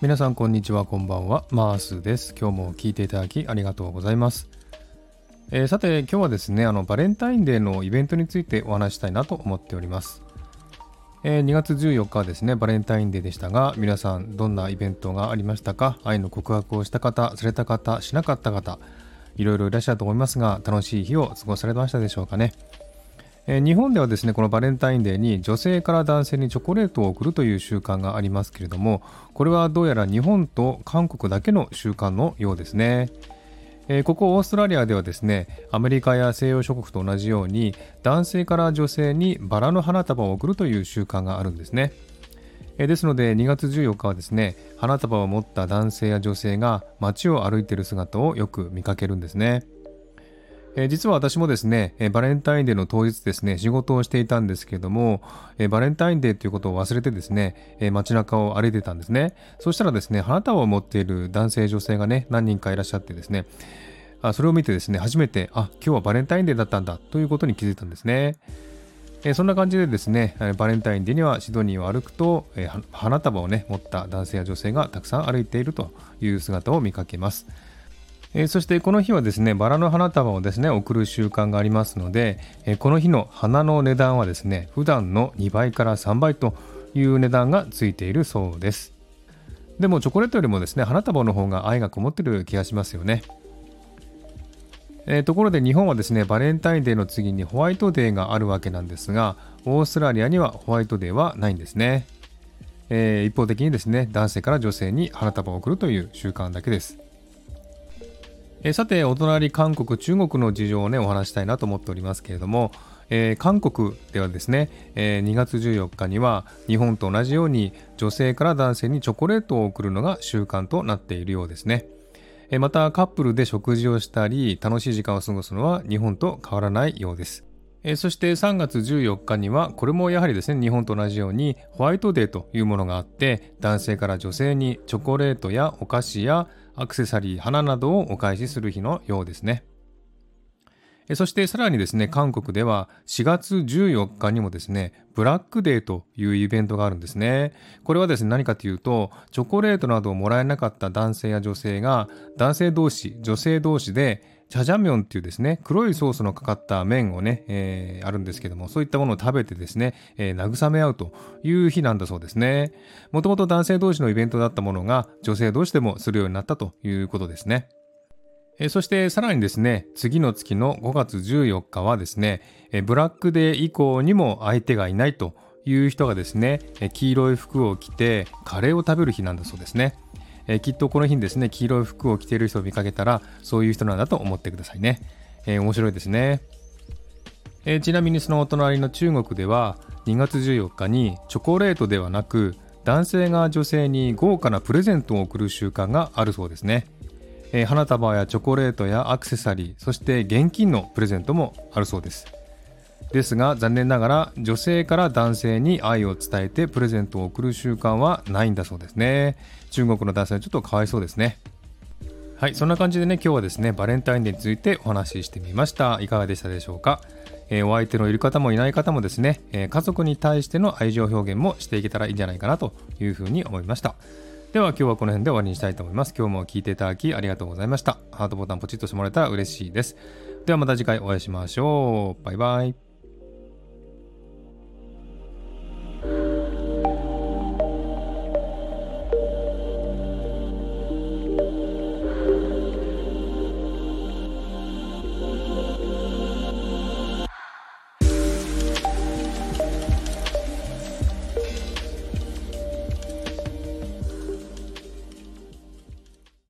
皆さんこんにちはこんばんは。マースです。今日も聞いていただきありがとうございます、えー、さて今日はですねあのバレンタインデーのイベントについてお話したいなと思っております。えー、2月14日はですねバレンタインデーでしたが皆さんどんなイベントがありましたか？愛の告白をした方された方しなかった方いろいろいらっしゃると思いますが楽しい日を過ごされましたでしょうかね？え、日本ではですねこのバレンタインデーに女性から男性にチョコレートを贈るという習慣がありますけれどもこれはどうやら日本と韓国だけの習慣のようですね、え、ここオーストラリアではですねアメリカや西洋諸国と同じように男性から女性にバラの花束を贈るという習慣があるんですねえですので2月14日はですね花束を持った男性や女性が街を歩いている姿をよく見かけるんですね。えー、実は私もですね、えー、バレンタインデーの当日ですね、仕事をしていたんですけども、えー、バレンタインデーということを忘れてですね、え街中を歩いてたんですね。そしたらですね、花束を持っている男性、女性がね、何人かいらっしゃってですね、あそれを見てですね、初めて、あ、今日はバレンタインデーだったんだということに気づいたんですね。えそんな感じでですね、バレンタインデーにはシドニーを歩くと、え花束をね、持った男性や女性がたくさん歩いているという姿を見かけます。えー、そしてこの日はですねバラの花束をですね送る習慣がありますので、えー、この日の花の値段はですね普段の2倍から3倍という値段がついているそうです。でもチョコレートよりもですね花束の方が愛がこもってる気がしますよね。えー、ところで日本はですねバレンタインデーの次にホワイトデーがあるわけなんですがオーストラリアにはホワイトデーはないんですね、えー、一方的にですね男性から女性に花束を贈るという習慣だけです。えさて、お隣韓国、中国の事情をね、お話したいなと思っておりますけれども、えー、韓国ではですね、えー、2月14日には日本と同じように女性から男性にチョコレートを贈るのが習慣となっているようですね。えー、またカップルで食事をしたり楽しい時間を過ごすのは日本と変わらないようです。えそして3月14日にはこれもやはりですね日本と同じようにホワイトデーというものがあって男性から女性にチョコレートやお菓子やアクセサリー、花などをお返しする日のようですね。そしてさらにですね、韓国では4月14日にもですね、ブラックデーというイベントがあるんですね。これはですね、何かというと、チョコレートなどをもらえなかった男性や女性が、男性同士、女性同士でチャジャミョンっていうですね、黒いソースのかかった麺をね、えー、あるんですけども、そういったものを食べてですね、えー、慰め合うという日なんだそうですね。もともと男性同士のイベントだったものが、女性同士でもするようになったということですね。え、そしてさらにですね、次の月の5月14日はですね、えブラックデー以降にも相手がいないという人がですね、え黄色い服を着てカレーを食べる日なんだそうですね。えー、きっとこの日にですね、黄色い服を着ている人を見かけたら、そういう人なんだと思ってくださいね。えー、面白いですね。えー、ちなみにそのお隣の中国では、2月14日にチョコレートではなく、男性が女性に豪華なプレゼントを贈る習慣があるそうですね。えー、花束やチョコレートやアクセサリー、そして現金のプレゼントもあるそうです。ですが残念ながら女性から男性に愛を伝えてプレゼントを贈る習慣はないんだそうですね中国の男性はちょっとかわいそうですねはいそんな感じでね今日はですねバレンタインデーについてお話ししてみましたいかがでしたでしょうか？えー、お相手のいる方もいない方もですね、えー、家族に対しての愛情表現もしていけたらいいんじゃないかなというふうに思いました。では今日はこの辺で終わりにしたいと思います。今日も聞いていただきありがとうございました。ハートボタンポチッとしてもらえたら嬉しいです。ではまた次回お会いしましょう。バイバイ。